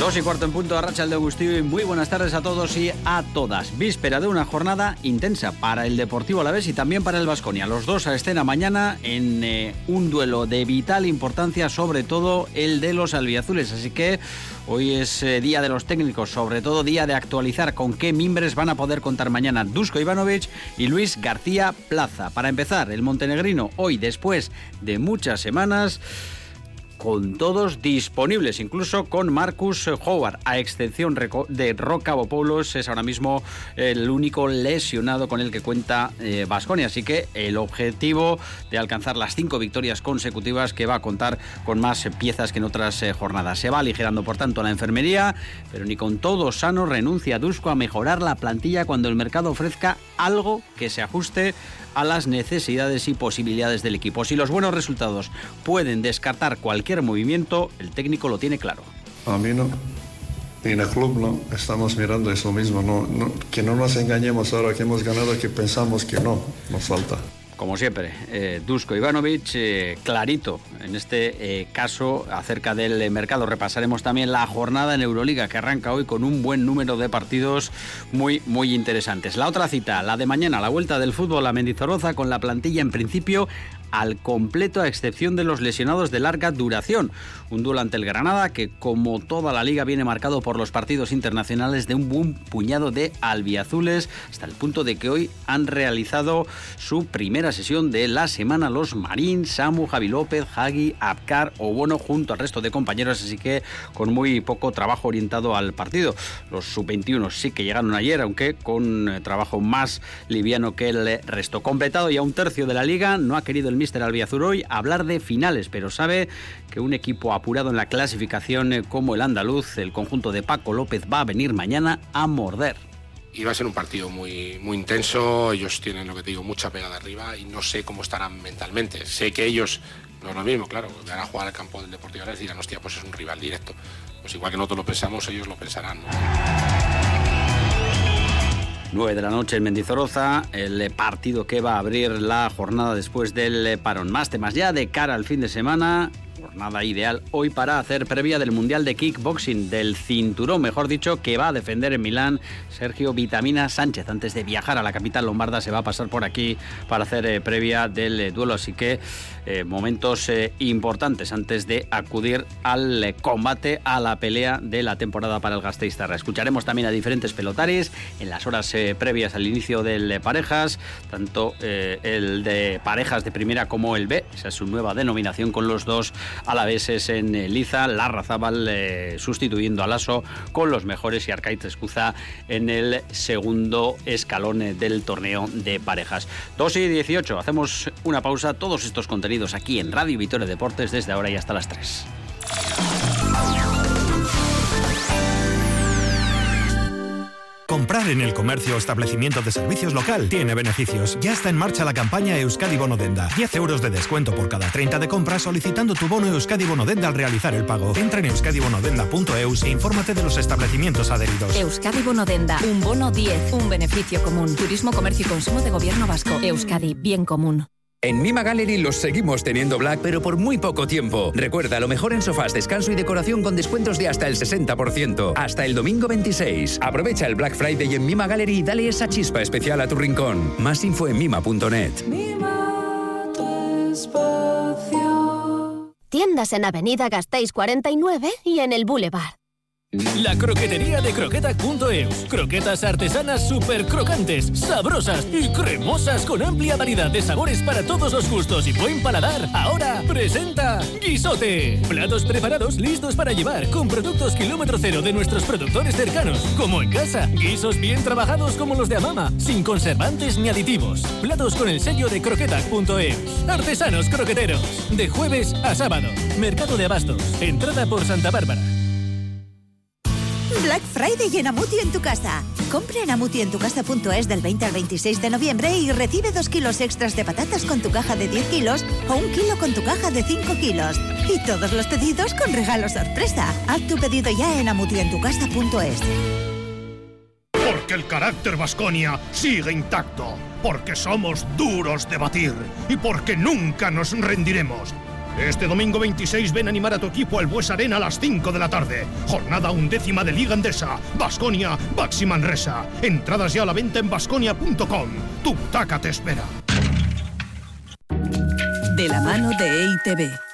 Dos y cuarto en punto a Rachel de Agustín y muy buenas tardes a todos y a todas. Víspera de una jornada intensa para el Deportivo Alavés y también para el Vasconia. Los dos a escena mañana en eh, un duelo de vital importancia, sobre todo el de los albiazules. Así que hoy es eh, día de los técnicos, sobre todo día de actualizar con qué mimbres van a poder contar mañana Dusko Ivanovic y Luis García Plaza. Para empezar, el montenegrino hoy, después de muchas semanas con todos disponibles, incluso con Marcus Howard, a excepción de Roca Bopoulos, es ahora mismo el único lesionado con el que cuenta Vasconia. Así que el objetivo de alcanzar las cinco victorias consecutivas que va a contar con más piezas que en otras eh, jornadas. Se va aligerando, por tanto, la enfermería, pero ni con todo sano renuncia Dusko a mejorar la plantilla cuando el mercado ofrezca algo que se ajuste a las necesidades y posibilidades del equipo. Si los buenos resultados pueden descartar cualquier movimiento, el técnico lo tiene claro. A mí no. Y en el club no, estamos mirando eso mismo. Que no nos engañemos ahora que hemos ganado, que pensamos que no, nos falta como siempre, eh, Dusko Ivanovic, eh, clarito en este eh, caso acerca del mercado. Repasaremos también la jornada en Euroliga que arranca hoy con un buen número de partidos muy, muy interesantes. La otra cita, la de mañana, la vuelta del fútbol a Mendizorroza con la plantilla en principio al completo a excepción de los lesionados de larga duración. Un duelo ante el Granada que como toda la liga viene marcado por los partidos internacionales de un buen puñado de albiazules hasta el punto de que hoy han realizado su primera sesión de la semana los Marín, Samu, Javi López, Hagi, Abkar o Bono junto al resto de compañeros, así que con muy poco trabajo orientado al partido. Los sub-21 sí que llegaron ayer, aunque con eh, trabajo más liviano que el resto. Completado ya un tercio de la liga, no ha querido el míster Albiazur hoy hablar de finales, pero sabe que un equipo apurado en la clasificación eh, como el andaluz, el conjunto de Paco López, va a venir mañana a morder. Y va a ser un partido muy, muy intenso, ellos tienen lo que te digo, mucha pegada arriba y no sé cómo estarán mentalmente. Sé que ellos, no es lo mismo, claro, van a jugar al campo del Deportivo y dirán, hostia, pues es un rival directo. Pues igual que nosotros lo pensamos, ellos lo pensarán. 9 de la noche en Mendizorroza, el partido que va a abrir la jornada después del parón. Más temas ya de cara al fin de semana Jornada ideal hoy para hacer previa del Mundial de Kickboxing, del cinturón, mejor dicho, que va a defender en Milán Sergio Vitamina Sánchez. Antes de viajar a la capital lombarda se va a pasar por aquí para hacer eh, previa del eh, duelo. Así que eh, momentos importantes antes de acudir al combate, a la pelea de la temporada para el Gasteiztarra. Escucharemos también a diferentes pelotaris en las horas previas al inicio del parejas, tanto el de parejas de primera como el B, esa es su nueva denominación con los dos a la vez es en Liza, Larrazábal eh, sustituyendo a Lasso con los mejores y Arcaiz Escuza en el segundo escalón eh, del torneo de parejas. 2 y 18, hacemos una pausa, todos estos contenidos aquí en Radio Vitoria Deportes desde ahora y hasta las 3. Comprar en el comercio o establecimiento de servicios local tiene beneficios. Ya está en marcha la campaña Euskadi Bono Denda. 10 euros de descuento por cada 30 de compra solicitando tu bono Euskadi Bono Denda al realizar el pago. Entra en euskadibonodenda.eus e infórmate de los establecimientos adheridos. Euskadi Bono Denda. Un bono 10. Un beneficio común. Turismo, comercio y consumo de gobierno vasco. Euskadi. Bien común. En Mima Gallery los seguimos teniendo black, pero por muy poco tiempo. Recuerda, lo mejor en sofás, descanso y decoración con descuentos de hasta el 60%. Hasta el domingo 26. Aprovecha el Black Friday en Mima Gallery y dale esa chispa especial a tu rincón. Más info en mima.net. Tiendas en Avenida Gastéis 49 y en el Boulevard. La croquetería de croqueta.eus. Croquetas artesanas súper crocantes, sabrosas y cremosas con amplia variedad de sabores para todos los gustos y buen paladar. Ahora presenta Guisote. Platos preparados listos para llevar con productos kilómetro cero de nuestros productores cercanos, como en casa. Guisos bien trabajados como los de Amama, sin conservantes ni aditivos. Platos con el sello de croqueta.eus. Artesanos croqueteros. De jueves a sábado. Mercado de Abastos. Entrada por Santa Bárbara. Black Friday en Amuti en tu casa. Compra en amutientucasa.es del 20 al 26 de noviembre y recibe 2 kilos extras de patatas con tu caja de 10 kilos o un kilo con tu caja de 5 kilos. Y todos los pedidos con regalo sorpresa. Haz tu pedido ya en amutientucasa.es. Porque el carácter Vasconia sigue intacto. Porque somos duros de batir. Y porque nunca nos rendiremos. Este domingo 26 ven a animar a tu equipo al Bues Arena a las 5 de la tarde. Jornada undécima de Liga Andesa. Basconia, Baxi Manresa. Entradas ya a la venta en basconia.com. Tu taca te espera. De la mano de EITB.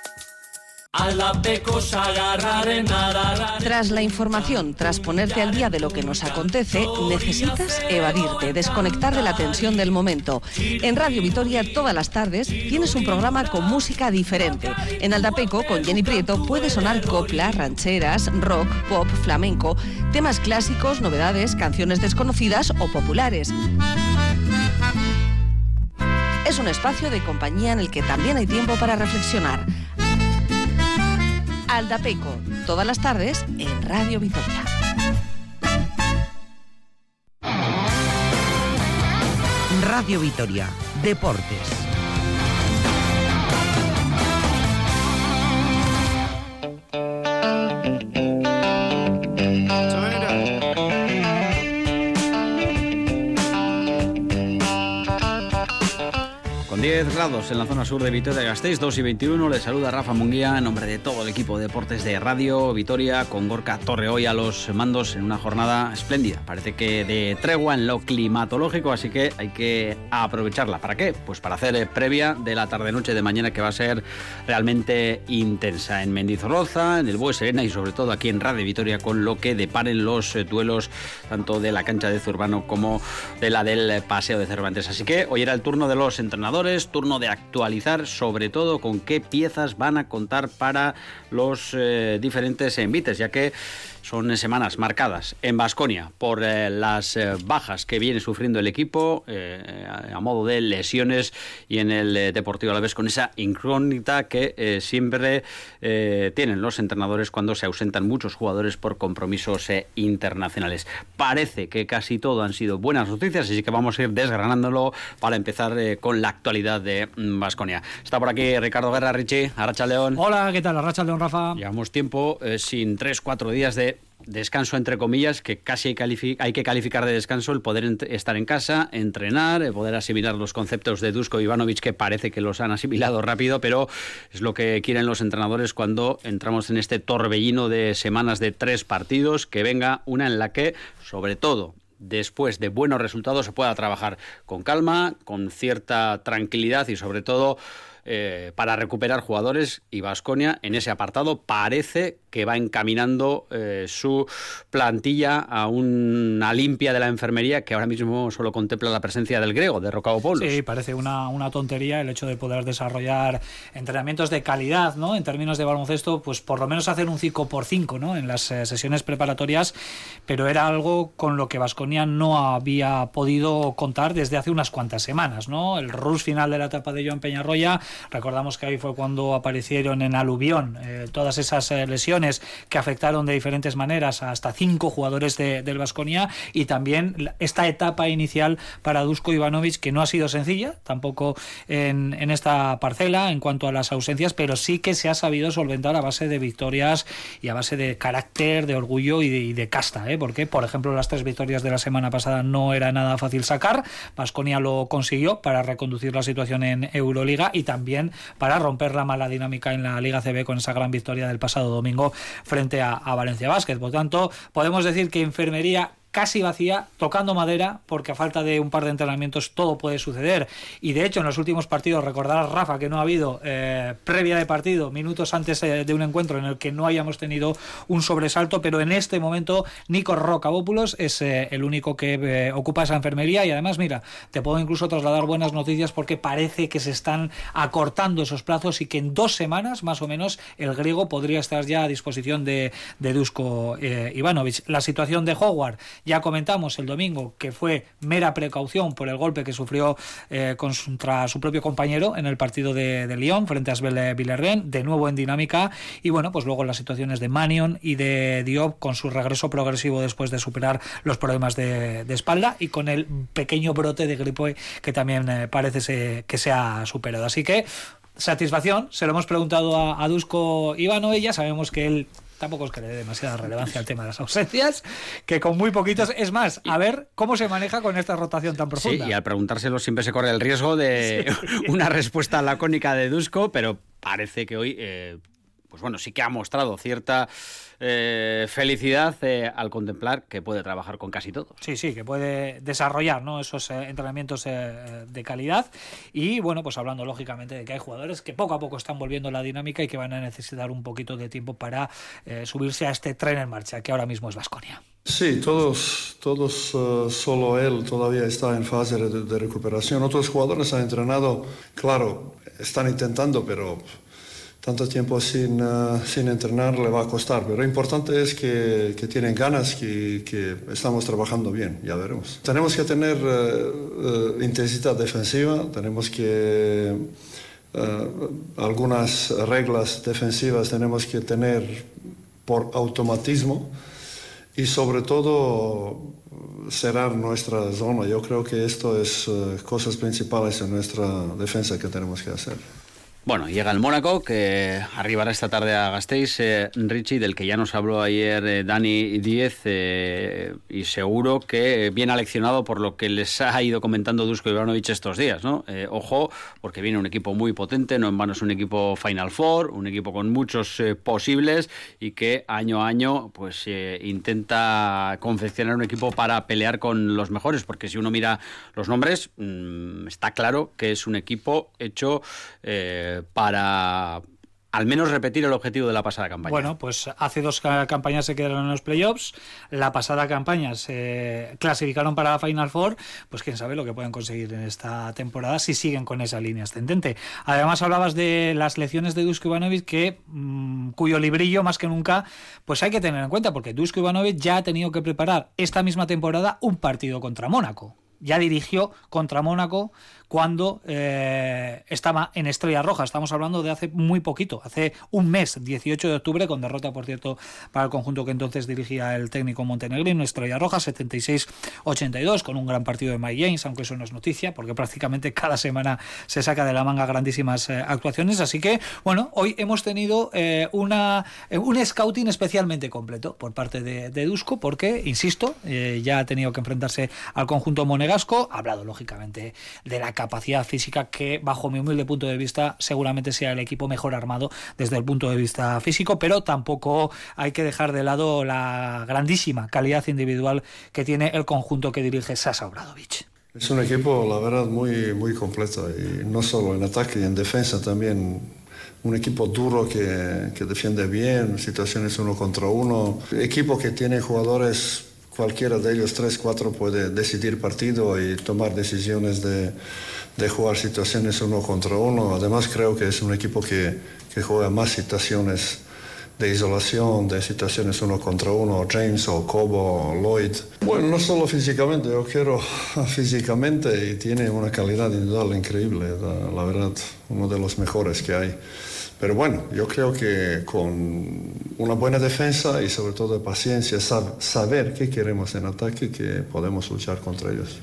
Tras la información, tras ponerte al día de lo que nos acontece, necesitas evadirte, desconectar de la tensión del momento. En Radio Vitoria todas las tardes tienes un programa con música diferente. En Aldapeco, con Jenny Prieto, puede sonar copla, rancheras, rock, pop, flamenco, temas clásicos, novedades, canciones desconocidas o populares. Es un espacio de compañía en el que también hay tiempo para reflexionar. Aldapeco, todas las tardes en Radio Vitoria. Radio Vitoria, Deportes. 10 grados en la zona sur de Vitoria-Gasteiz, 2 y 21, le saluda Rafa Munguía en nombre de todo el equipo de deportes de Radio Vitoria, con Gorka Torre hoy a los mandos en una jornada espléndida. Parece que de tregua en lo climatológico, así que hay que aprovecharla. ¿Para qué? Pues para hacer eh, previa de la tarde-noche de mañana que va a ser realmente intensa en Mendizorroza, en el Bues Serena y sobre todo aquí en Radio Vitoria con lo que deparen los eh, duelos tanto de la cancha de Zurbano como de la del Paseo de Cervantes. Así que hoy era el turno de los entrenadores turno de actualizar sobre todo con qué piezas van a contar para los eh, diferentes envites, ya que son semanas marcadas en Basconia por eh, las eh, bajas que viene sufriendo el equipo a modo de lesiones y en el Deportivo a la vez con esa incógnita que siempre tienen los entrenadores cuando se ausentan muchos jugadores por compromisos internacionales. Parece que casi todo han sido buenas noticias, así que vamos a ir desgranándolo para empezar con la actualidad de Basconia. Está por aquí Ricardo Guerra, Richie, Arracha León. Hola, ¿qué tal? Arracha León, Rafa. Llevamos tiempo sin tres, cuatro días de descanso entre comillas, que casi hay, que calificar de descanso el poder estar en casa, entrenar, el poder asimilar los conceptos de Dusko Ivanovic, que parece que los han asimilado rápido, pero es lo que quieren los entrenadores cuando entramos en este torbellino de semanas de tres partidos, que venga una en la que, sobre todo, después de buenos resultados se pueda trabajar con calma, con cierta tranquilidad y sobre todo eh, para recuperar jugadores y Vasconia en ese apartado parece que va encaminando eh, su plantilla a una limpia de la enfermería que ahora mismo solo contempla la presencia del griego, de Rocabo Sí, parece una, una tontería el hecho de poder desarrollar entrenamientos de calidad, ¿no? En términos de baloncesto, pues por lo menos hacer un 5 por 5 ¿no? En las eh, sesiones preparatorias, pero era algo con lo que Vasconia no había podido contar desde hace unas cuantas semanas, ¿no? El rush final de la etapa de Joan Peñarroya Recordamos que ahí fue cuando aparecieron en aluvión eh, todas esas eh, lesiones que afectaron de diferentes maneras a hasta cinco jugadores del Vasconia y también esta etapa inicial para Dusko Ivanovic que no ha sido sencilla, tampoco en, esta parcela en cuanto a las ausencias, pero sí que se ha sabido solventar a base de victorias y a base de carácter, de orgullo y de, casta, ¿eh? porque por ejemplo las tres victorias de la semana pasada no era nada fácil sacar, Vasconia lo consiguió para reconducir la situación en Euroliga y también para romper la mala dinámica en la Liga CB con esa gran victoria del pasado domingo frente a, a Valencia Basket. Por tanto, podemos decir que enfermería casi vacía, tocando madera, porque a falta de un par de entrenamientos todo puede suceder. Y de hecho, en los últimos partidos, recordarás, Rafa, que no ha habido eh, previa de partido, minutos antes eh, de un encuentro en el que no hayamos tenido un sobresalto, pero en este momento Nico Rocabópulos es eh, el único que ocupa esa enfermería y además, mira, te puedo incluso trasladar buenas noticias porque parece que se están acortando esos plazos y que en dos semanas, más o menos, el griego podría estar ya a disposición de, de Dusko Ivanovic. La situación de Howard Ya comentamos el domingo que fue mera precaución por el golpe que sufrió eh, contra su propio compañero en el partido de, Lyon frente a Svel Villarreal, de nuevo en dinámica. Y bueno, pues luego las situaciones de Manion y de Diop con su regreso progresivo después de superar los problemas de, espalda y con el pequeño brote de gripe que también eh, parece que se ha superado. Así que satisfacción, se lo hemos preguntado a, Dusko Ivano, ya sabemos que él tampoco es que le dé demasiada relevancia al tema de las ausencias, que con muy poquitos, es más, a ver cómo se maneja con esta rotación tan profunda. Sí, y al preguntárselo siempre se corre el riesgo de una respuesta lacónica de Dusko, pero parece que hoy, eh, pues bueno, sí que ha mostrado cierta eh, felicidad eh, al contemplar que puede trabajar con casi todo. Sí, sí, que puede desarrollar ¿no? esos eh, entrenamientos de calidad y bueno, pues hablando lógicamente de que hay jugadores que poco a poco están volviendo la dinámica y que van a necesitar un poquito de tiempo para subirse a este tren en marcha que ahora mismo es Vasconia. Sí, todos, todos, solo él todavía está en fase de, de recuperación. Otros jugadores han entrenado, claro, están intentando, pero tanto tiempo sin, uh, sin entrenar le va a costar, pero lo importante es que, que tienen ganas, que, que, estamos trabajando bien, ya veremos. Tenemos que tener uh, uh, intensidad defensiva, tenemos que algunas reglas defensivas tenemos que tener por automatismo y sobre todo cerrar nuestra zona. Yo creo que esto es cosas principales en nuestra defensa que tenemos que hacer. Bueno, llega el Mónaco, que arribará esta tarde a Gasteiz, eh, Richie, del que ya nos habló ayer eh, Dani Díez, eh, y seguro que bien aleccionado por lo que les ha ido comentando Dusko Ivanovic estos días, ¿no? Eh, ojo, porque viene un equipo muy potente, no en vano es un equipo Final Four, un equipo con muchos posibles y que año a año pues intenta confeccionar un equipo para pelear con los mejores, porque si uno mira los nombres, mmm, está claro que es un equipo hecho para al menos repetir el objetivo de la pasada campaña. Bueno, pues hace dos campañas se quedaron en los playoffs, la pasada campaña se clasificaron para la Final Four, pues quién sabe lo que pueden conseguir en esta temporada si siguen con esa línea ascendente. Además hablabas de las lecciones de Dusko Ivanovic mmm, cuyo librillo más que nunca pues hay que tener en cuenta porque Dusko Ivanovic ya ha tenido que preparar esta misma temporada un partido contra Mónaco. Ya dirigió contra Mónaco cuando eh, estaba en Estrella Roja. Estamos hablando de hace muy poquito, hace un mes, 18 de octubre, con derrota, por cierto, para el conjunto que entonces dirigía el técnico montenegrino, Estrella Roja, 76-82, con un gran partido de Mike James, aunque eso no es noticia, porque prácticamente cada semana se saca de la manga grandísimas eh, actuaciones. Así que, bueno, hoy hemos tenido eh, una, un scouting especialmente completo por parte de, de Dusko, porque, insisto, ya ha tenido que enfrentarse al conjunto monegasco, ha hablado lógicamente de la capacidad física que, bajo mi humilde punto de vista, seguramente sea el equipo mejor armado desde el punto de vista físico, pero tampoco hay que dejar de lado la grandísima calidad individual que tiene el conjunto que dirige Sasa Obradovic. Es un equipo, la verdad, muy, muy completo, y no solo en ataque y en defensa también un equipo duro que, que, defiende bien, situaciones uno contra uno, equipo que tiene jugadores, cualquiera de ellos, tres, cuatro, puede decidir partido y tomar decisiones de, de jugar situaciones uno contra uno. Además creo que es un equipo que, que juega más situaciones de isolación, de situaciones uno contra uno, James o Cobo o Lloyd. Bueno, no solo físicamente, yo quiero físicamente y tiene una calidad individual increíble, la, la verdad, uno de los mejores que hay. Pero bueno, yo creo que con una buena defensa y sobre todo paciencia, sab saber qué queremos en ataque, que podemos luchar contra ellos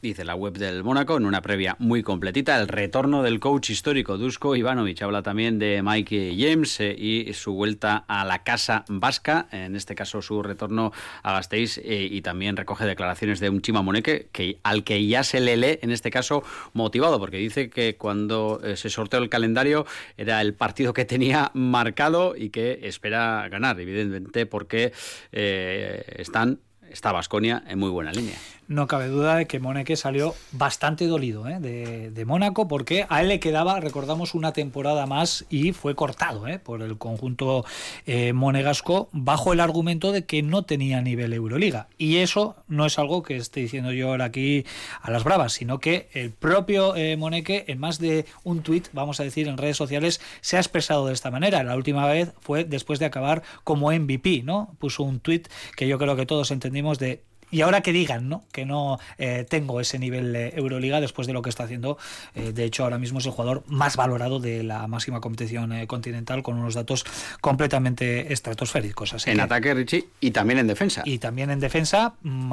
dice la web del Mónaco, en una previa muy completita, el retorno del coach histórico Dusko Ivanovic. Habla también de Mike James eh, y su vuelta a la casa vasca, en este caso su retorno a Gasteiz, eh, y también recoge declaraciones de un Chima Moneque, que, al que ya se le lee, en este caso, motivado, porque dice que cuando eh, se sorteó el calendario era el partido que tenía marcado y que espera ganar, evidentemente, porque eh, están está Basconia en muy buena línea. No cabe duda de que Moneque salió bastante dolido ¿eh? de, Mónaco porque a él le quedaba, recordamos, una temporada más y fue cortado ¿eh? por el conjunto eh, monegasco bajo el argumento de que no tenía nivel Euroliga. Y eso no es algo que esté diciendo yo ahora aquí a las bravas, sino que el propio Moneque en más de un tuit, vamos a decir, en redes sociales, se ha expresado de esta manera. La última vez fue después de acabar como MVP, ¿no? Puso un tuit que yo creo que todos entendimos de y ahora que digan ¿no? que no eh, tengo ese nivel de Euroliga después de lo que está haciendo. Eh, de hecho, ahora mismo es el jugador más valorado de la máxima competición eh, continental con unos datos completamente estratosféricos. Así en que- ataque, Richie, y también en defensa. y también en defensa. mm,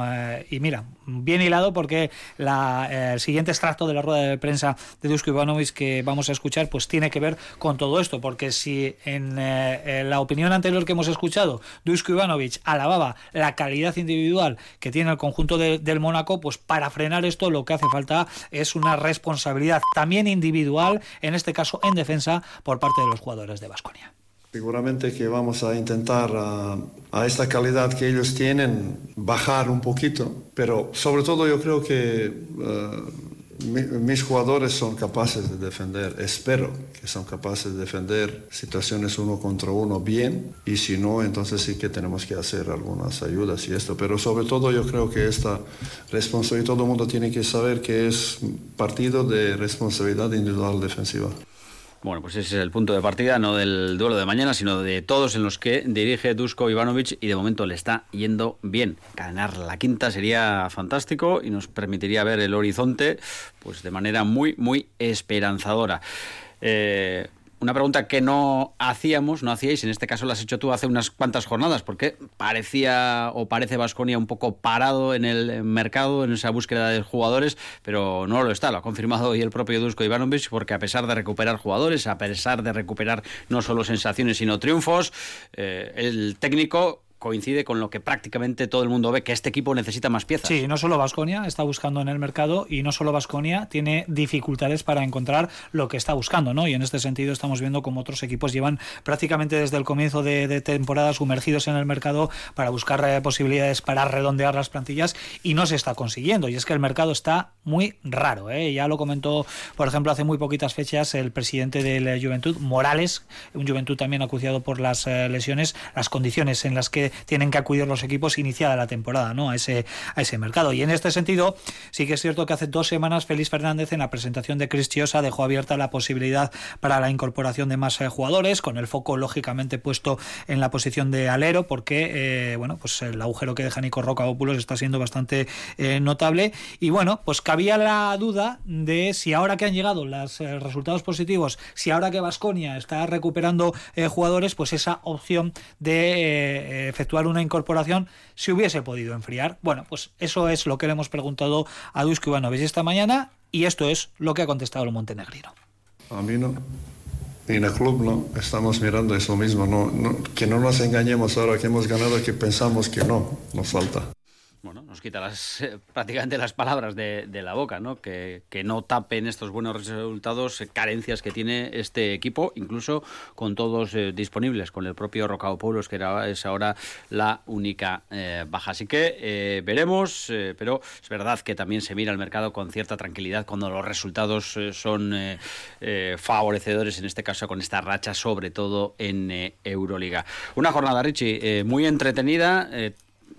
Y mira, bien hilado porque la, el siguiente extracto de la rueda de prensa de Dusko Ivanovic que vamos a escuchar pues tiene que ver con todo esto, porque si en, en la opinión anterior que hemos escuchado Dusko Ivanovic alababa la calidad individual que tiene el conjunto de- del Mónaco, pues para frenar esto lo que hace falta es una responsabilidad también individual, en este caso en defensa, por parte de los jugadores de Basconia. Seguramente que vamos a intentar a, a esta calidad que ellos tienen bajar un poquito, pero sobre todo yo creo que mi- mis jugadores son capaces de defender, espero que son capaces de defender situaciones uno contra uno bien y si no, entonces sí que tenemos que hacer algunas ayudas y esto, pero sobre todo yo creo que esta responsabilidad, todo el mundo tiene que saber que es partido de responsabilidad individual defensiva. Bueno, pues ese es el punto de partida, no del duelo de mañana, sino de todos en los que dirige Dusko Ivanovic y de momento le está yendo bien. Ganar la quinta sería fantástico y nos permitiría ver el horizonte pues de manera muy, muy esperanzadora. Eh, una pregunta que no hacíamos, no hacíais, en este caso la has hecho tú hace unas cuantas jornadas, porque parecía o parece Vasconia un poco parado en el mercado, en esa búsqueda de jugadores, pero no lo está, lo ha confirmado hoy el propio Dusko Ivanovic, porque a pesar de recuperar jugadores, a pesar de recuperar no solo sensaciones, sino triunfos, eh, el técnico coincide con lo que prácticamente todo el mundo ve, que este equipo necesita más piezas. Sí, no solo Vasconia está buscando en el mercado y no solo Vasconia tiene dificultades para encontrar lo que está buscando, ¿no? Y en este sentido estamos viendo como otros equipos llevan prácticamente desde el comienzo de, de temporada sumergidos en el mercado para buscar eh, posibilidades para redondear las plantillas y no se está consiguiendo. Y es que el mercado está muy raro, ¿eh? Ya lo comentó, por ejemplo, hace muy poquitas fechas el presidente del eh, Juventud, Morales, un Juventud también acuciado por las eh, lesiones, las condiciones en las que tienen que acudir los equipos iniciada la temporada ¿no? a, ese, a ese mercado. Y en este sentido, sí que es cierto que hace dos semanas Félix Fernández en la presentación de Cris Chiosa dejó abierta la posibilidad para la incorporación de más eh, jugadores, con el foco lógicamente puesto en la posición de alero, porque eh, bueno, pues el agujero que deja Nico Rocaópulos está siendo bastante eh, notable. Y bueno, pues cabía la duda de si ahora que han llegado los resultados positivos, si ahora que Vasconia está recuperando jugadores, pues esa opción de efectuar una incorporación se hubiese podido enfriar. Bueno, pues eso es lo que le hemos preguntado a Dusko Ivanovic esta mañana y esto es lo que ha contestado el montenegrino. A mí no. Y en el club no, estamos mirando eso mismo, no, no- que no nos engañemos ahora que hemos ganado que pensamos que no, nos falta. Bueno, nos quita las, eh, prácticamente las palabras de, la boca, ¿no? Que, que no tapen estos buenos resultados, eh, carencias que tiene este equipo, incluso con todos eh, disponibles, con el propio Rocaopoulos, que era, es ahora la única eh, baja. Así que veremos, pero es verdad que también se mira el mercado con cierta tranquilidad cuando los resultados son favorecedores, en este caso con esta racha, sobre todo en Euroliga. Una jornada, Richie, muy entretenida.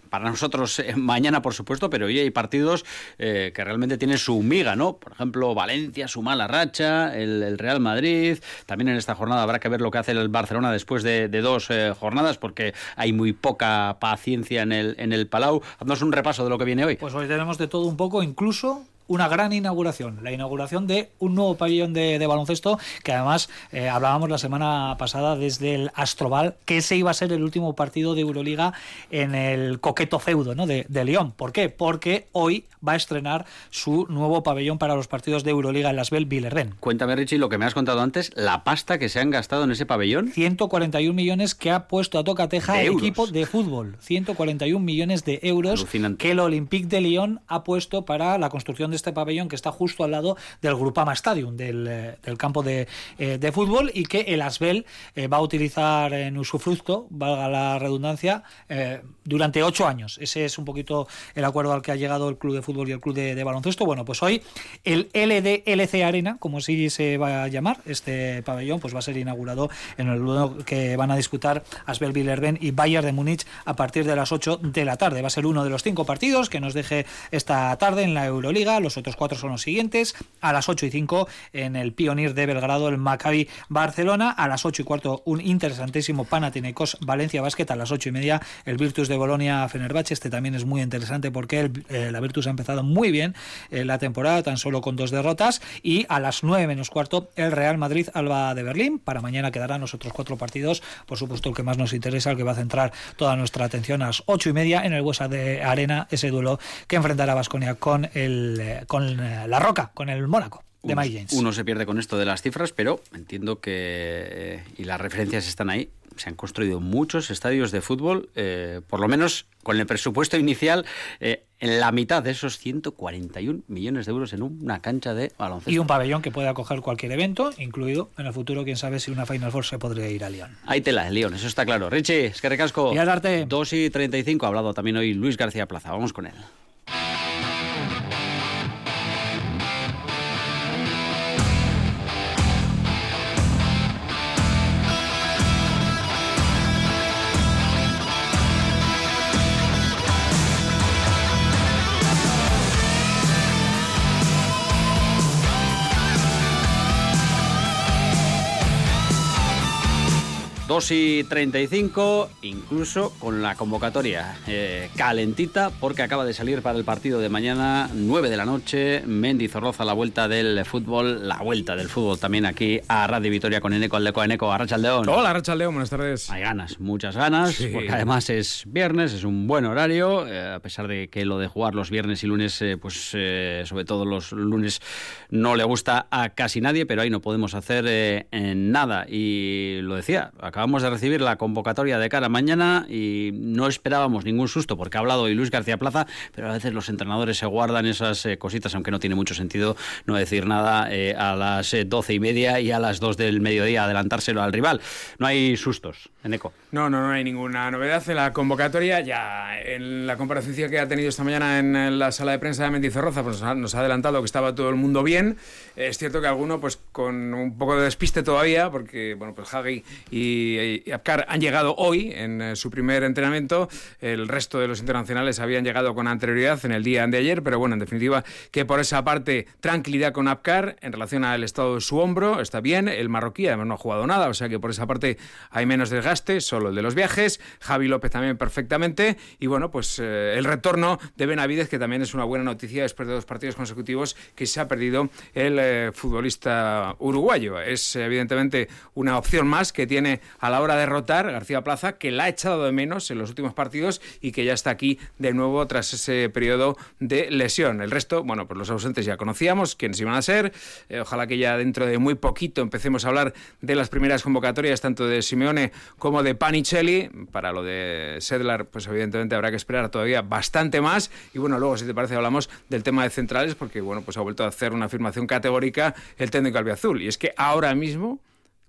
Para nosotros eh, mañana, por supuesto, pero hoy hay partidos eh, que realmente tienen su miga, ¿no? Por ejemplo, Valencia, su mala racha, el, Real Madrid. También en esta jornada habrá que ver lo que hace el Barcelona después de, de dos eh, jornadas, porque hay muy poca paciencia en el, en el Palau. Haznos un repaso de lo que viene hoy. Pues hoy tenemos de todo un poco, incluso una gran inauguración, la inauguración de un nuevo pabellón de, de baloncesto que además eh, hablábamos la semana pasada desde el Astroval, que ese iba a ser el último partido de Euroliga en el coqueto feudo ¿no? de, de León. ¿Por qué? Porque hoy va a estrenar su nuevo pabellón para los partidos de Euroliga en Las Bell Villerden. Cuéntame, Richie, lo que me has contado antes, la pasta que se han gastado en ese pabellón. 141 millones que ha puesto a tocateja el equipo de fútbol. 141 millones de euros Alucinante. que el Olympique de Lyon ha puesto para la construcción de este pabellón que está justo al lado del Grupama Stadium, del, eh, campo de, eh, de fútbol, y que el Asbel eh, va a utilizar en usufructo, valga la redundancia, durante ocho años. Ese es un poquito el acuerdo al que ha llegado el club de fútbol y el club de, baloncesto. Bueno, pues hoy el LDLC Arena, como así se va a llamar, este pabellón, pues va a ser inaugurado en el duelo que van a disputar Asbel Villerben y Bayern de Múnich a partir de las 8 de la tarde. Va a ser uno de los cinco partidos que nos deje esta tarde en la Euroliga. Los otros cuatro son los siguientes. A las 8 y 5 en el Pioneer de Belgrado, el Maccabi Barcelona. A las 8 y cuarto, un interesantísimo Panathinaikos Valencia Basket. A las 8 y media, el Virtus de Bolonia Fenerbahce. Este también es muy interesante porque el, eh, la Virtus ha empezado muy bien eh, la temporada, tan solo con dos derrotas. Y a las 9 menos cuarto, el Real Madrid Alba de Berlín. Para mañana quedarán los otros cuatro partidos. Por supuesto, el que más nos interesa, el que va a centrar toda nuestra atención a las 8 y media en el Huesa de Arena, ese duelo que enfrentará a Basconia con, el, eh, con la Roca, con el Mónaco. De uno, Mike James. uno se pierde con esto de las cifras, pero entiendo que, eh, y las referencias están ahí, se han construido muchos estadios de fútbol, eh, por lo menos con el presupuesto inicial, eh, en la mitad de esos 141 millones de euros en una cancha de baloncesto. Y un pabellón que puede acoger cualquier evento, incluido en el futuro, quién sabe si una Final Four se podría ir a Lyon. Ahí tela, el León, eso está claro. Richie, es que recasco. Y al arte. 2 y 35, ha hablado también hoy Luis García Plaza. Vamos con él. Y 35, incluso con la convocatoria eh, calentita, porque acaba de salir para el partido de mañana, 9 de la noche, Mendy Zorroza, la vuelta del fútbol, la vuelta del fútbol también aquí a Radio Vitoria con Eneco Aldeco, Eneco, Arrachaldeón. Hola, Arrachaldeón, buenas tardes. Hay ganas, muchas ganas, Sí. porque además es viernes, es un buen horario, eh, a pesar de que lo de jugar los viernes y lunes, eh, pues sobre todo los lunes, no le gusta a casi nadie, pero ahí no podemos hacer nada. Y lo decía, acabamos de recibir la convocatoria de cara a mañana y no esperábamos ningún susto, porque ha hablado hoy Luis García Plaza, pero a veces los entrenadores se guardan esas eh, cositas, aunque no tiene mucho sentido no decir nada eh, a las eh, doce y media y a las dos del mediodía, adelantárselo al rival. No hay sustos, Eneco. No, no, no hay ninguna novedad en la convocatoria. Ya en la comparecencia que ha tenido esta mañana en la sala de prensa de Mendizorroza, pues nos ha adelantado que estaba todo el mundo bien. Es cierto que alguno, pues con un poco de despiste todavía, porque bueno, pues Hagi y, y Apkar han llegado hoy en eh, su primer entrenamiento. El resto de los internacionales habían llegado con anterioridad en el día de ayer, pero bueno, en definitiva, que por esa parte tranquilidad con Apkar en relación al estado de su hombro, está bien. El marroquí además no ha jugado nada, o sea que por esa parte hay menos desgaste, solo el de los viajes. Javi López también perfectamente. Y bueno, pues eh, el retorno de Benavides, que también es una buena noticia después de dos partidos consecutivos que se ha perdido el eh, futbolista uruguayo. Es evidentemente una opción más que tiene a la hora de rotar García Plaza, que la ha echado de menos en los últimos partidos y que ya está aquí de nuevo tras ese periodo de lesión. El resto, bueno, pues los ausentes ya conocíamos quiénes iban a ser. Eh, ojalá que ya dentro de muy poquito empecemos a hablar de las primeras convocatorias, tanto de Simeone como de Panicelli. Para lo de Sedlar, pues evidentemente habrá que esperar todavía bastante más. Y bueno, luego, si te parece, hablamos del tema de centrales, porque bueno, pues ha vuelto a hacer una afirmación categórica el técnico albiazul. Y es que ahora mismo,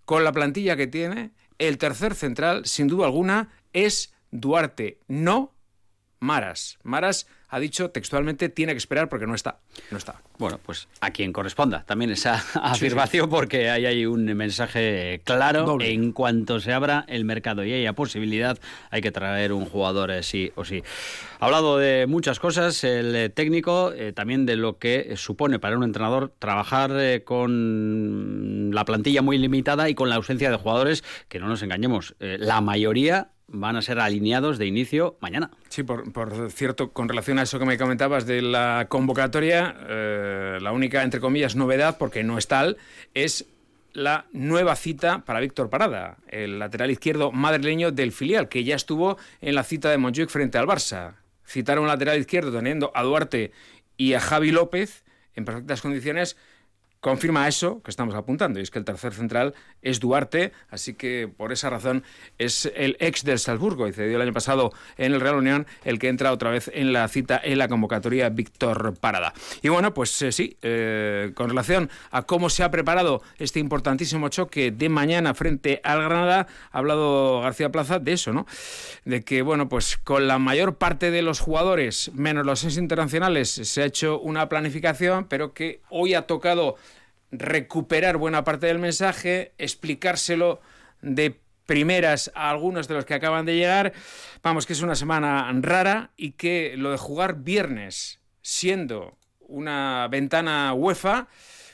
con la plantilla que tiene, el tercer central, sin duda alguna, es Duarte, no Maras. Maras ha dicho textualmente tiene que esperar porque no está. No está. Bueno, pues a quien corresponda también esa afirmación, porque ahí hay un mensaje claro. Doble. En cuanto se abra el mercado y haya posibilidad, hay que traer un jugador eh, sí o sí. Ha hablado de muchas cosas, el eh, técnico, eh, también de lo que supone para un entrenador trabajar eh, con la plantilla muy limitada y con la ausencia de jugadores, que no nos engañemos, la mayoría van a ser alineados de inicio mañana. Sí, por, cierto, con relación a eso que me comentabas de la convocatoria, eh, la única, entre comillas, novedad, porque no es tal, es la nueva cita para Víctor Parada, el lateral izquierdo madrileño del filial, que ya estuvo en la cita de Montjuic frente al Barça. Citar a un lateral izquierdo teniendo a Duarte y a Javi López en perfectas condiciones confirma eso que estamos apuntando, y es que el tercer central es Duarte, así que por esa razón es el ex del Salzburgo, y cedió el año pasado en el Real Unión, el que entra otra vez en la cita en la convocatoria Víctor Parada. Y bueno, pues eh, sí, eh, con relación a cómo se ha preparado este importantísimo choque de mañana frente al Granada, ha hablado García Plaza de eso, ¿no? De que, bueno, pues con la mayor parte de los jugadores, menos los seis internacionales, se ha hecho una planificación, pero que hoy ha tocado recuperar buena parte del mensaje, explicárselo de primeras a algunos de los que acaban de llegar. Vamos, que es una semana rara y que lo de jugar viernes siendo una ventana UEFA,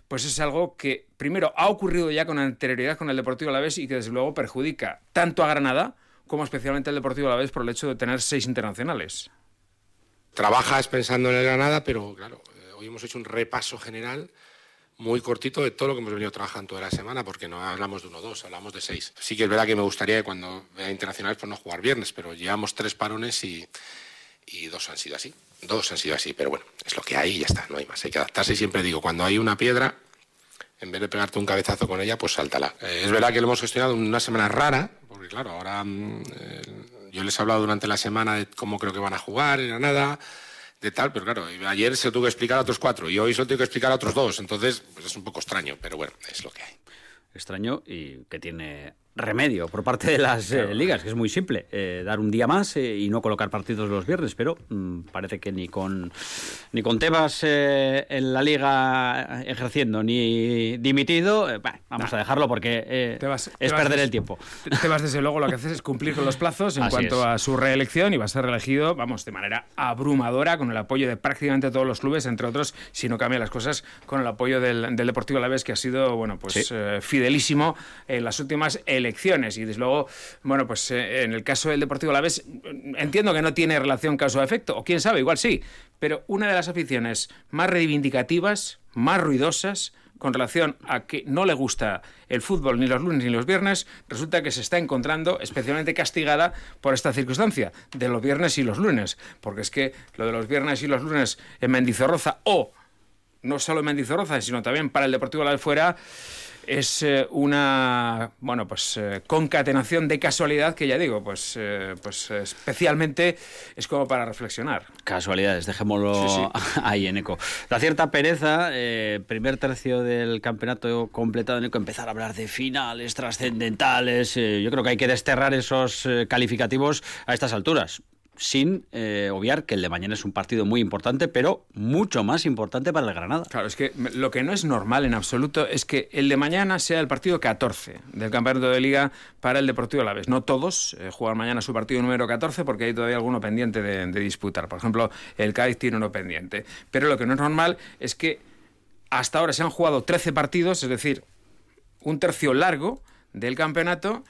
pues es algo que primero ha ocurrido ya con anterioridad con el Deportivo Alavés y que desde luego perjudica tanto a Granada como especialmente al Deportivo Alavés por el hecho de tener seis internacionales. Trabajas pensando en el Granada, pero claro, eh, hoy hemos hecho un repaso general muy cortito de todo lo que hemos venido trabajando toda la semana, porque no hablamos de uno o dos, hablamos de seis. Sí que es verdad que me gustaría que cuando vea internacionales pues no jugar viernes, pero llevamos tres parones y, y dos han sido así. Dos han sido así, pero bueno, es lo que hay y ya está, no hay más. Hay que adaptarse y siempre digo, cuando hay una piedra, en vez de pegarte un cabezazo con ella, pues sáltala. Eh, es verdad que lo hemos gestionado una semana rara, porque claro, ahora mm, eh, yo les he hablado durante la semana de cómo creo que van a jugar, era nada de tal, pero claro, ayer se lo tuvo que explicar a otros cuatro y hoy se lo tengo que explicar a otros dos, entonces pues es un poco extraño, pero bueno, es lo que hay. Extraño y que tiene remedio por parte de las eh, ligas, que es muy simple, eh, dar un día más eh, y no colocar partidos los viernes, pero mm, parece que ni con ni con Tebas en la liga ejerciendo ni dimitido, vamos a dejarlo porque es perder el tiempo. Tebas desde luego lo que haces es cumplir con los plazos en cuanto a su reelección y va a ser reelegido, vamos, de manera abrumadora con el apoyo de prácticamente todos los clubes, entre otros, si no cambian las cosas, con el apoyo del, del Deportivo Alavés que ha sido, bueno, pues fidelísimo en las últimas elecciones elecciones. Y desde luego, bueno, pues eh, en el caso del Deportivo Alavés, entiendo que no tiene relación causa-efecto, o quién sabe, igual sí, pero una de las aficiones más reivindicativas, más ruidosas, con relación a que no le gusta el fútbol ni los lunes ni los viernes, resulta que se está encontrando especialmente castigada por esta circunstancia de los viernes y los lunes. Porque es que lo de los viernes y los lunes en Mendizorroza o no solo en Mendizorroza, sino también para el Deportivo Alavés fuera es eh, una bueno pues eh, concatenación de casualidad que ya digo pues eh, pues especialmente es como para reflexionar. Casualidades dejémoslo ahí en eco. La cierta pereza primer tercio del campeonato completado en eco empezar a hablar de finales trascendentales yo creo que hay que desterrar esos calificativos a estas alturas sin eh, obviar que el de mañana es un partido muy importante, pero mucho más importante para el Granada. Claro, es que lo que no es normal en absoluto es que el de mañana sea el partido 14 del campeonato de liga para el Deportivo Alavés. No todos eh, juegan mañana su partido número 14 porque hay todavía alguno pendiente de, de disputar. Por ejemplo, el Cádiz tiene uno pendiente. Pero lo que no es normal es que hasta ahora se han jugado 13 partidos, es decir, un tercio largo del campeonato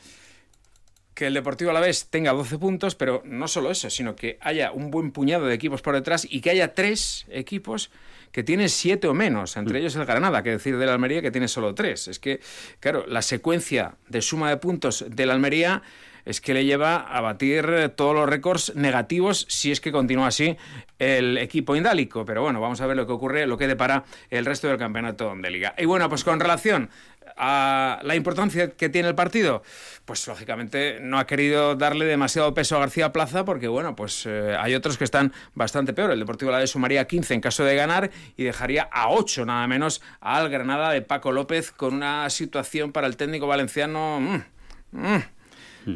que el Deportivo a la vez tenga 12 puntos, pero no solo eso, sino que haya un buen puñado de equipos por detrás y que haya tres equipos que tienen siete o menos, entre mm. ellos el Granada, que decir de la Almería que tiene solo tres. Es que, claro, la secuencia de suma de puntos de la Almería es que le lleva a batir todos los récords negativos si es que continúa así el equipo indálico. Pero bueno, vamos a ver lo que ocurre, lo que depara el resto del campeonato de liga. Y bueno, pues con relación a la importancia que tiene el partido, pues lógicamente no ha querido darle demasiado peso a García Plaza porque, bueno, pues eh, hay otros que están bastante peor. El Deportivo La de sumaría 15 en caso de ganar y dejaría a 8 nada menos al Granada de Paco López con una situación para el técnico valenciano... Mm, mm,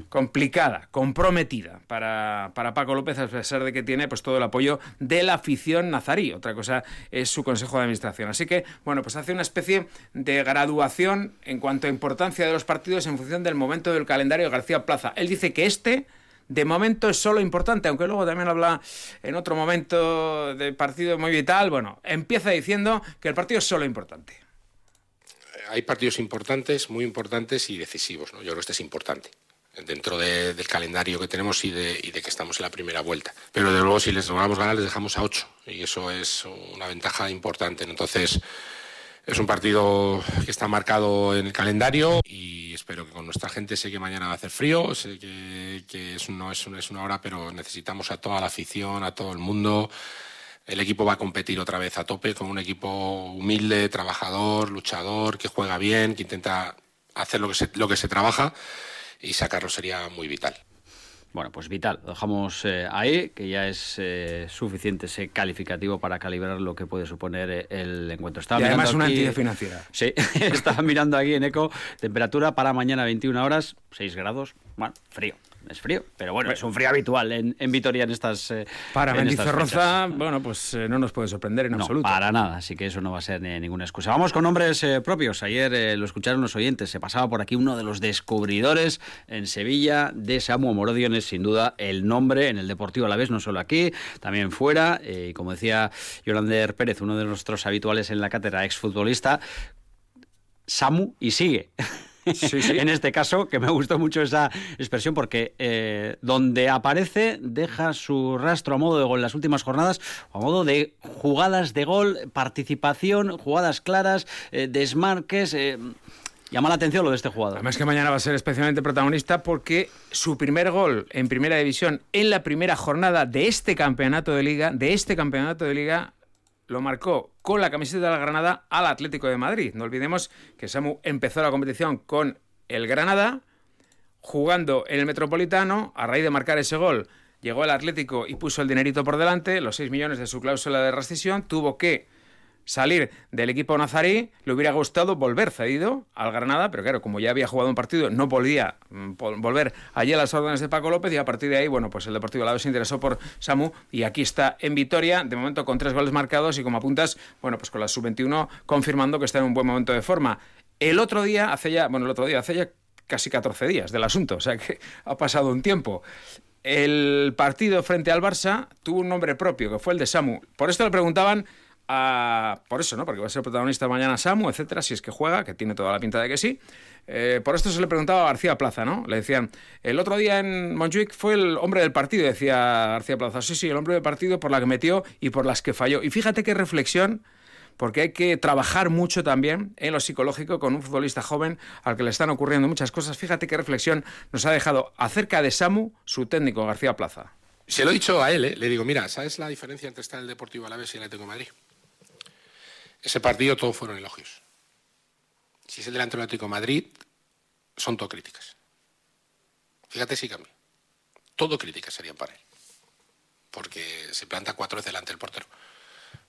complicada, comprometida para, para, Paco López, a pesar de que tiene pues todo el apoyo de la afición nazarí. Otra cosa es su consejo de administración. Así que, bueno, pues hace una especie de graduación en cuanto a importancia de los partidos en función del momento del calendario de García Plaza. Él dice que este de momento es solo importante, aunque luego también habla en otro momento de partido muy vital. Bueno, empieza diciendo que el partido es solo importante. Hay partidos importantes, muy importantes y decisivos. ¿no? Yo creo que este es importante dentro del calendario que tenemos y de, que estamos en la primera vuelta. Pero de luego si les logramos ganar les dejamos a ocho y eso es una ventaja importante. Entonces es un partido que está marcado en el calendario y espero que con nuestra gente sé que mañana va a hacer frío, sé que, no es, es una hora, pero necesitamos a toda la afición, a todo el mundo. El equipo va a competir otra vez a tope con un equipo humilde, trabajador, luchador, que juega bien, que intenta hacer lo que se, lo que se trabaja y sacarlo sería muy vital. Bueno, pues vital, lo dejamos eh, ahí, que ya es eh, suficiente ese calificativo para calibrar lo que puede suponer eh, el encuentro. Estaba y además una entidad financiera. Sí, estaba mirando aquí en ECO, temperatura para mañana 21 horas, 6 grados, bueno, frío. Es frío, pero bueno, es un frío habitual en, en Vitoria en estas. Eh, para en Mendizorroza, bueno, pues eh, no nos puede sorprender en No, absoluto. para nada, así que eso no va a ser ni- ninguna excusa. Vamos con nombres eh, propios. Ayer eh, lo escucharon los oyentes, se pasaba por aquí uno de los descubridores en Sevilla de Samu Morodion, es sin duda el nombre en el Deportivo a la vez, no solo aquí, también fuera. eh, y como decía Yolander Pérez, uno de nuestros habituales en la cátedra, exfutbolista, Samu y sigue. en este caso, que me gustó mucho esa expresión porque eh, donde aparece deja su rastro a modo de gol en las últimas jornadas, a modo de jugadas de gol, participación, jugadas claras, eh, desmarques. eh, llama la atención lo de este jugador. Además que mañana va a ser especialmente protagonista porque su primer gol en primera división en la primera jornada de este campeonato de liga, de este campeonato de liga, lo marcó con la camiseta de la Granada al Atlético de Madrid. No olvidemos que Samu empezó la competición con el Granada, jugando en el Metropolitano, a raíz de marcar ese gol, llegó el Atlético y puso el dinerito por delante, los 6 millones de su cláusula de rescisión, tuvo que salir del equipo nazarí, le hubiera gustado volver cedido al Granada, pero claro, como ya había jugado un partido, no podía mm, volver allí a las órdenes de Paco López y a partir de ahí, bueno, pues el Deportivo Alavés se interesó por Samu y aquí está en Vitoria, de momento con tres goles marcados y como apuntas, bueno, pues con la sub-21 confirmando que está en un buen momento de forma. El otro día, hace ya, bueno, el otro día, hace ya casi 14 días del asunto, o sea que ha pasado un tiempo. El partido frente al Barça tuvo un nombre propio, que fue el de Samu. Por esto le preguntaban Por eso, ¿no? Porque va a ser protagonista mañana Samu, etcétera, si es que juega, que tiene toda la pinta de que sí. Eh, por esto se le preguntaba a García Plaza, ¿no? Le decían, el otro día en Montjuic fue el hombre del partido, decía García Plaza. Sí, sí, el hombre del partido por la que metió y por las que falló. Y fíjate qué reflexión porque hay que trabajar mucho también en lo psicológico con un futbolista joven al que le están ocurriendo muchas cosas. Fíjate qué reflexión nos ha dejado acerca de Samu su técnico García Plaza. Se lo he dicho a él, ¿eh? le digo, mira, ¿sabes la diferencia entre estar en el Deportivo Alavés y el Atlético Madrid? Ese partido todos fueron elogios. Si es el delantero del Atlético de Madrid, son todo críticas. Fíjate si cambia. Todo críticas serían para él. Porque se planta cuatro veces delante del portero.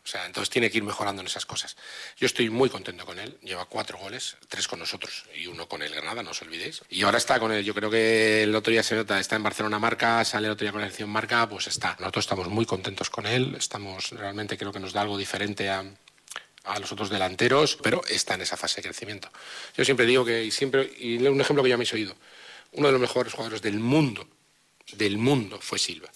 O sea, entonces tiene que ir mejorando en esas cosas. Yo estoy muy contento con él. Lleva cuatro goles, tres con nosotros y uno con el Granada, no os olvidéis. Y ahora está con él. Yo creo que el otro día se nota, está en Barcelona marca, sale el otro día con la selección marca, pues está. Nosotros estamos muy contentos con él. Estamos, realmente creo que nos da algo diferente a, a los otros delanteros, pero está en esa fase de crecimiento. Yo siempre digo que, y siempre, y un ejemplo que ya me habéis oído, uno de los mejores jugadores del mundo, del mundo, fue Silva.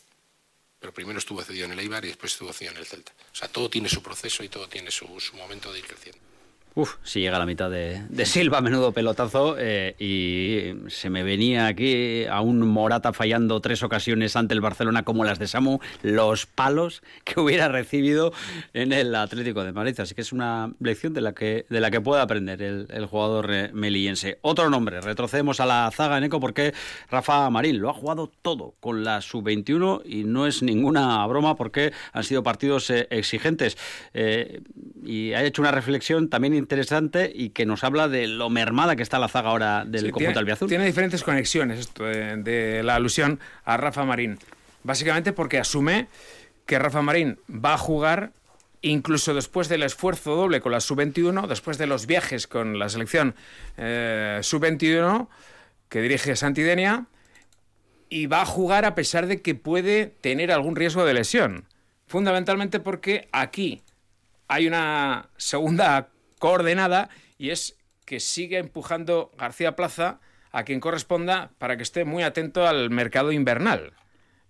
Pero primero estuvo cedido en el Eibar y después estuvo cedido en el Celta. O sea, todo tiene su proceso y todo tiene su, su momento de ir creciendo. Uf, si llega a la mitad de, de Silva, menudo pelotazo. eh, y se me venía aquí a un Morata fallando tres ocasiones ante el Barcelona como las de Samu, los palos que hubiera recibido en el Atlético de Madrid. Así que es una lección de la que, de la que puede aprender el, el jugador eh, melillense. Otro nombre, retrocedemos a la zaga en eco porque Rafa Marín lo ha jugado todo con la sub-21 y no es ninguna broma porque han sido partidos eh, exigentes. Eh, y ha hecho una reflexión también interesante y que nos habla de lo mermada que está la zaga ahora del Sí, conjunto tiene, albiazul. tiene diferentes conexiones esto de, de la alusión a Rafa Marín. Básicamente porque asume que Rafa Marín va a jugar incluso después del esfuerzo doble con la sub-21, después de los viajes con la selección eh, sub-21 que dirige Santidenia, y va a jugar a pesar de que puede tener algún riesgo de lesión. Fundamentalmente porque aquí hay una segunda coordenada y es que sigue empujando García Plaza a quien corresponda para que esté muy atento al mercado invernal.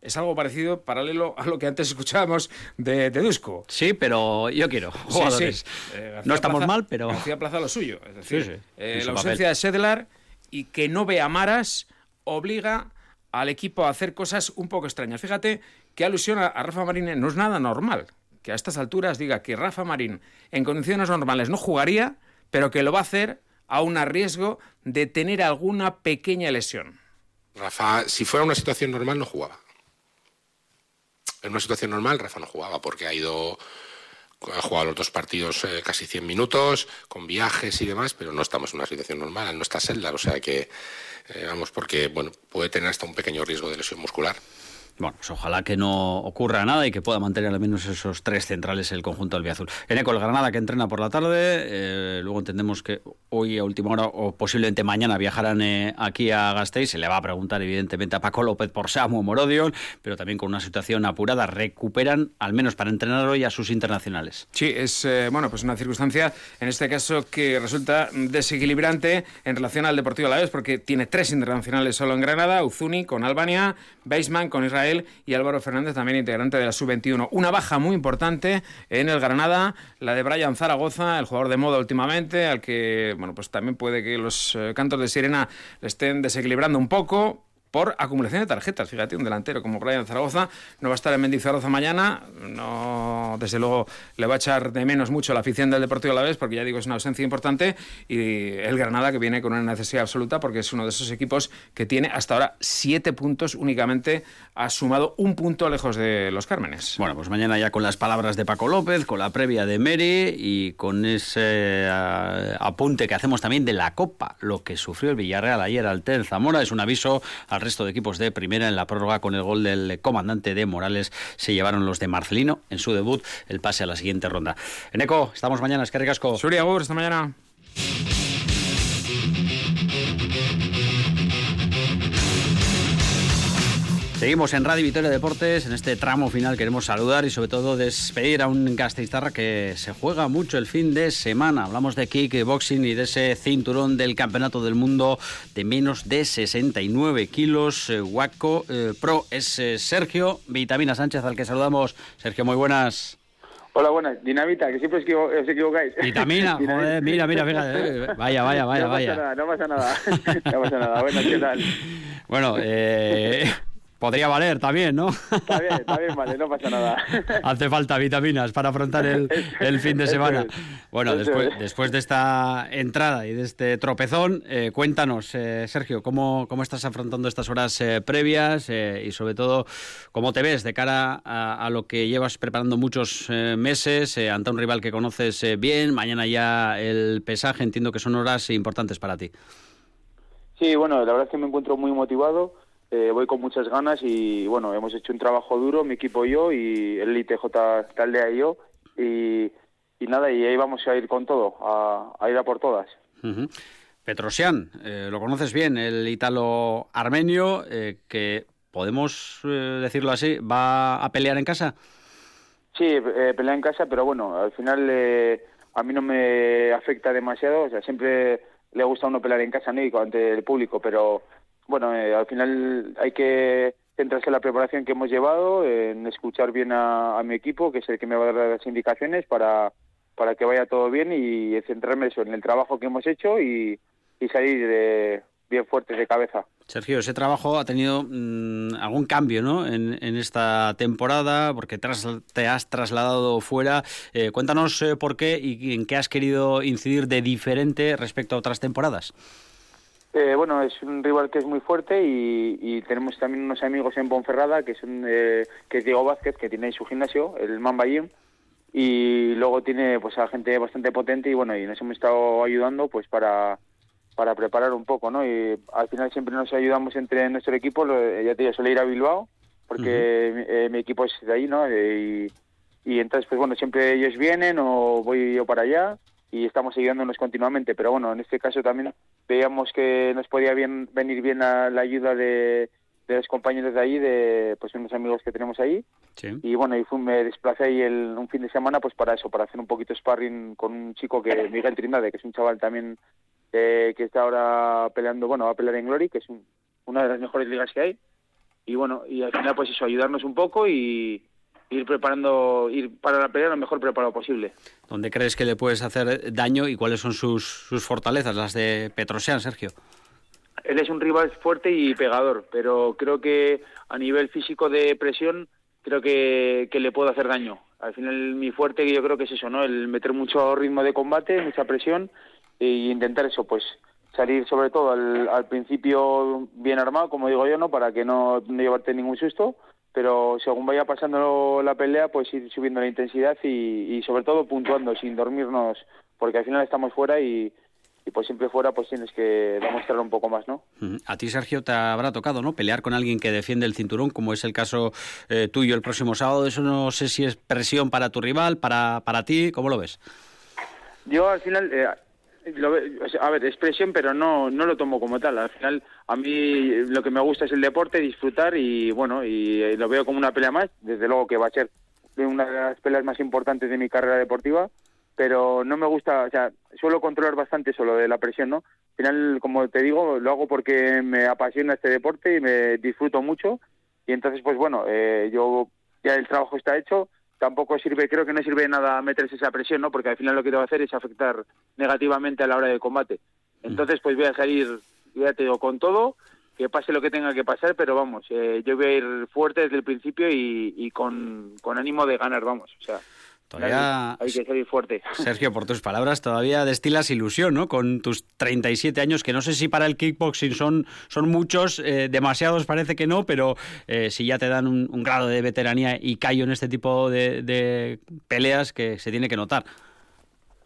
Es algo parecido, paralelo a lo que antes escuchábamos de, de Dusko. Sí, pero yo quiero jugadores. Eh, no estamos Plaza- mal, pero... García Plaza lo suyo. Es decir, Sí, eh, la papel. ausencia de Sedlar y que no vea Maras obliga al equipo a hacer cosas un poco extrañas. Fíjate que alusión a, a Rafa Marín no es nada normal. Que a estas alturas diga que Rafa Marín en condiciones normales no jugaría, pero que lo va a hacer a un riesgo de tener alguna pequeña lesión. Rafa, si fuera una situación normal, no jugaba. En una situación normal, Rafa no jugaba porque ha ido. Ha jugado los dos partidos eh, casi 100 minutos, con viajes y demás, pero no estamos en una situación normal, no está Seldar, o sea que, eh, vamos, porque, bueno, puede tener hasta un pequeño riesgo de lesión muscular. Bueno, pues ojalá que no ocurra nada y que pueda mantener al menos esos tres centrales el conjunto del Azul. Eneco, el Granada que entrena por la tarde, eh, luego entendemos que hoy a última hora o posiblemente mañana viajarán eh, aquí a Gasteiz, se le va a preguntar evidentemente a Paco López por Samu Morodion, pero también con una situación apurada, recuperan al menos para entrenar hoy a sus internacionales. Sí, es eh, bueno, pues una circunstancia en este caso que resulta desequilibrante en relación al Deportivo Alavés porque tiene tres internacionales solo en Granada, Uzuni con Albania, Beisman con Israel y Álvaro Fernández también integrante de la sub-21. Una baja muy importante en el Granada, la de Brian Zaragoza, el jugador de moda últimamente, al que bueno, pues también puede que los eh, cantos de sirena le estén desequilibrando un poco por acumulación de tarjetas. Fíjate, un delantero como Brian Zaragoza no va a estar en Mendizorroza mañana. No, desde luego, le va a echar de menos mucho la afición del Deportivo a la vez, porque ya digo, es una ausencia importante. Y el Granada, que viene con una necesidad absoluta, porque es uno de esos equipos que tiene hasta ahora siete puntos únicamente, ha sumado un punto lejos de los Cármenes. Bueno, pues mañana ya con las palabras de Paco López, con la previa de Meri y con ese uh, apunte que hacemos también de la Copa, lo que sufrió el Villarreal ayer al Tel Zamora, es un aviso al resto de equipos de primera en la prórroga con el gol del comandante de Morales. Se llevaron los de Marcelino en su debut el pase a la siguiente ronda. Eneco, estamos mañana, es que ricasco. Suri Agur, esta mañana. Seguimos en Radio Victoria Deportes. En este tramo final queremos saludar y sobre todo despedir a un Gasteiztarra que se juega mucho el fin de semana. Hablamos de kickboxing y de ese cinturón del Campeonato del Mundo de menos de 69 kilos. Eh, Waco eh, Pro es eh, Sergio Vitamina Sánchez, al que saludamos. Sergio, muy buenas. Hola, buenas. Dinamita, que siempre os equivocáis. Vitamina, joder, mira, mira, mira. Vaya, vaya, vaya, no vaya. Pasa nada, no pasa nada, no pasa nada. Bueno, ¿qué tal? Bueno, eh... Podría valer también, ¿no? Está bien, está bien, vale, no pasa nada. Hace falta vitaminas para afrontar el, el fin de semana. Bueno, después, después de esta entrada y de este tropezón, eh, cuéntanos, eh, Sergio, ¿cómo, ¿cómo estás afrontando estas horas eh, previas y sobre todo cómo te ves de cara a, a lo que llevas preparando muchos meses ante un rival que conoces bien? Mañana ya el pesaje, entiendo que son horas importantes para ti. Sí, bueno, la verdad es que me encuentro muy motivado eh, voy con muchas ganas y bueno, hemos hecho un trabajo duro, mi equipo y yo, y el ITJ Taldea y yo, y, y nada, y ahí vamos a ir con todo, a, a ir a por todas. Uh -huh. Petrosian, eh, lo conoces bien, el ítalo armenio, eh, que podemos eh, decirlo así, va a pelear en casa. Sí, eh, pelea en casa, pero bueno, al final eh, a mí no me afecta demasiado, o sea, siempre le gusta a uno pelear en casa, ¿no? Y ante el público, pero bueno, eh, al final hay que centrarse en la preparación que hemos llevado, en escuchar bien a, mi equipo, que es el que me va a dar las indicaciones para, para que vaya todo bien y centrarme eso en el trabajo que hemos hecho y, salir de, bien fuertes de cabeza. Sergio, ese trabajo ha tenido mmm, algún cambio ¿no? en, en, esta temporada, porque tras, te has trasladado fuera. Eh, cuéntanos eh, por qué y en qué has querido incidir de diferente respecto a otras temporadas. Eh, bueno, es un rival que es muy fuerte y, y tenemos también unos amigos en Ponferrada que son eh, que es Diego Vázquez que tiene su gimnasio, el Mamba Gym, y luego tiene pues a gente bastante potente y bueno y nos hemos estado ayudando pues para para preparar un poco, ¿no? Y al final siempre nos ayudamos entre nuestro equipo, ya te digo, suele ir a Bilbao porque uh -huh. eh, mi, equipo es de ahí, ¿no? Y, y entonces pues bueno siempre ellos vienen o voy yo para allá y estamos ayudándonos continuamente. Pero bueno, en este caso también veíamos que nos podía bien venir bien la ayuda de, de los compañeros de ahí, de pues unos amigos que tenemos ahí. Sí. Y bueno, y fui, me desplacé ahí el, un fin de semana pues para eso, para hacer un poquito sparring con un chico que, Miguel Trindade, que es un chaval también eh, que está ahora peleando, bueno, va a pelear en Glory, que es un, una de las mejores ligas que hay. Y bueno, y al final pues eso, ayudarnos un poco y, ir preparando, ir para la pelea lo mejor preparado posible. ¿Dónde crees que le puedes hacer daño y cuáles son sus, sus fortalezas, las de Petrosian, Sergio? Él es un rival fuerte y pegador, pero creo que a nivel físico de presión, creo que, que le puedo hacer daño. Al final mi fuerte yo creo que es eso, ¿no? El meter mucho ritmo de combate, mucha presión e intentar eso, pues salir sobre todo al, al principio bien armado, como digo yo, ¿no? Para que no, no llevarte ningún susto pero según vaya pasando la pelea, pues ir subiendo la intensidad y, y, sobre todo puntuando, sin dormirnos, porque al final estamos fuera y, y pues siempre fuera pues tienes que demostrarlo un poco más, ¿no? A ti, Sergio, te habrá tocado, ¿no? Pelear con alguien que defiende el cinturón, como es el caso eh, tuyo el próximo sábado. Eso no sé si es presión para tu rival, para, para ti, ¿cómo lo ves? Yo al final, eh, lo, a ver, es presión, pero no, no lo tomo como tal. Al final, a mí lo que me gusta es el deporte, disfrutar y bueno, y eh, lo veo como una pelea más. Desde luego que va a ser una de las peleas más importantes de mi carrera deportiva pero no me gusta, o sea, suelo controlar bastante solo de la presión, ¿no? Al final, como te digo, lo hago porque me apasiona este deporte y me disfruto mucho y entonces, pues bueno, eh, yo ya el trabajo está hecho, tampoco sirve, creo que no sirve de nada meterse esa presión, ¿no? Porque al final lo que te va a hacer es afectar negativamente a la hora de combate. Entonces, pues voy a salir, ya te digo, con todo, que pase lo que tenga que pasar, pero vamos, eh, yo voy a ir fuerte desde el principio y, y con, con ánimo de ganar, vamos, o sea... Todavía, hay que salir fuerte. Sergio, por tus palabras, todavía destilas ilusión, ¿no? Con tus 37 años, que no sé si para el kickboxing son, son muchos, eh, demasiados parece que no, pero eh, si ya te dan un, grado de veteranía y callo en este tipo de, peleas, que se tiene que notar.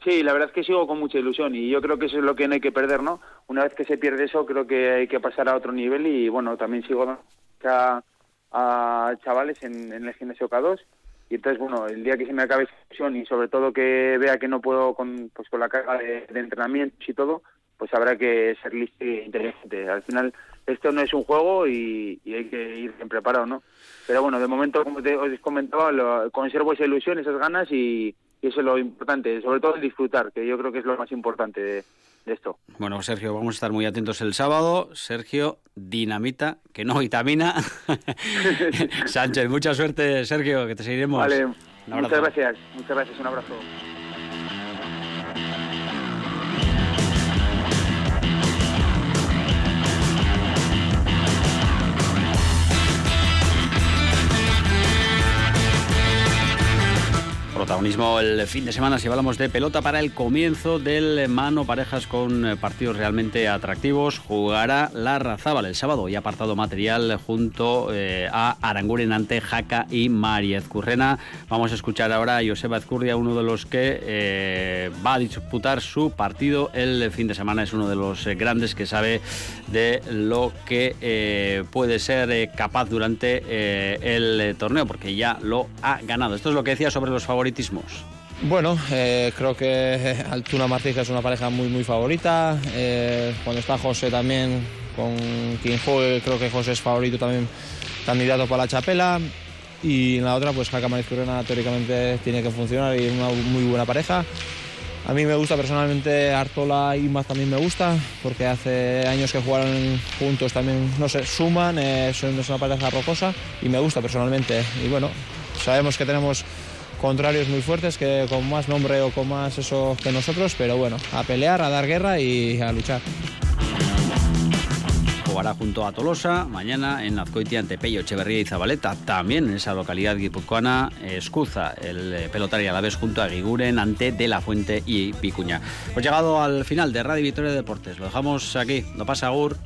Sí, la verdad es que sigo con mucha ilusión y yo creo que eso es lo que no hay que perder, ¿no? Una vez que se pierde eso, creo que hay que pasar a otro nivel y, bueno, también sigo a, a chavales en, el gimnasio K2 y entonces bueno el día que se me acabe esa sesión y sobre todo que vea que no puedo con pues con la carga de, entrenamientos y todo pues habrá que ser listo e inteligente al final esto no es un juego y, hay que ir bien preparado no pero bueno de momento como te os comentaba lo, conservo esa ilusión esas ganas y, y eso es lo importante sobre todo el disfrutar que yo creo que es lo más importante de, esto. Bueno, Sergio, vamos a estar muy atentos el sábado. Sergio, dinamita, que no vitamina. Sánchez, mucha suerte, Sergio, que te seguiremos. Vale, muchas gracias, muchas gracias, un abrazo. Protagonismo el fin de semana si hablamos de pelota para el comienzo del mano parejas con eh, partidos realmente atractivos. Jugará la Razábal el sábado y apartado material junto eh, a Aranguren ante Jaca y Mariez Currena. Vamos a escuchar ahora a Joseba Azcurdia, uno de los que eh, va a disputar su partido el fin de semana. Es uno de los grandes que sabe de lo que puede ser capaz durante el torneo porque ya lo ha ganado. Esto es lo que decía sobre los favoritos bueno, eh, creo que Altuna Martija es una pareja muy muy favorita. Eh, cuando está José también, con quien juegue, creo que José es favorito también, candidato para la chapela. Y en la otra, pues Jaca Mariz teóricamente tiene que funcionar y es una muy buena pareja. A mí me gusta personalmente Artola y más también me gusta, porque hace años que jugaron juntos también, no sé, suman, eh, son, es una pareja rocosa y me gusta personalmente. Y bueno, sabemos que tenemos contrarios muy fuertes que con más nombre o con más eso que nosotros, pero bueno, a pelear, a dar guerra y a luchar. Jugará junto a Tolosa, mañana en Azcoitia ante Pello, Echeverría y Zabaleta. También en esa localidad guipuzcoana, Escuza, el eh, pelotario a la vez junto a Guiguren ante De La Fuente y Picuña. Pues llegado al final de Radio Victoria de Deportes, lo dejamos aquí. No pasa, Agur.